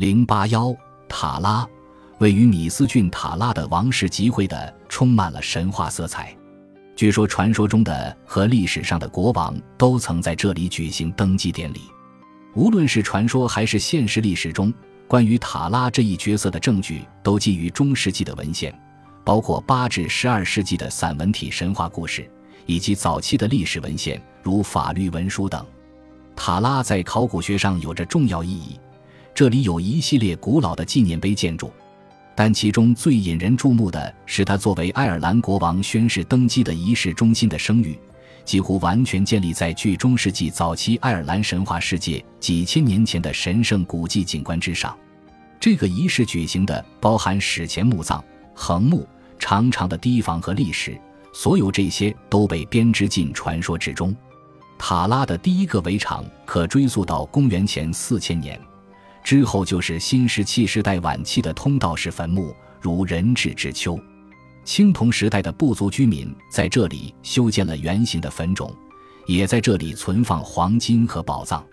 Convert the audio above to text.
零八幺塔拉，位于米斯郡塔拉的王室集会的，充满了神话色彩。据说，传说中的和历史上的国王都曾在这里举行登基典礼。无论是传说还是现实历史中，关于塔拉这一角色的证据都基于中世纪的文献，包括八至十二世纪的散文体神话故事，以及早期的历史文献，如法律文书等。塔拉在考古学上有着重要意义，这里有一系列古老的纪念碑建筑，但其中最引人注目的是他作为爱尔兰国王宣誓登基的仪式中心的声誉。几乎完全建立在距中世纪早期爱尔兰神话世界几千年前的神圣古迹景观之上。这个仪式举行的包含史前墓葬、横墓、长长的堤防和历史，所有这些都被编织进传说之中。塔拉的第一个围场可追溯到公元前四千年，之后就是新石器时代晚期的通道式坟墓，如人质之丘。青铜时代的部族居民在这里修建了圆形的坟冢，也在这里存放黄金和宝藏。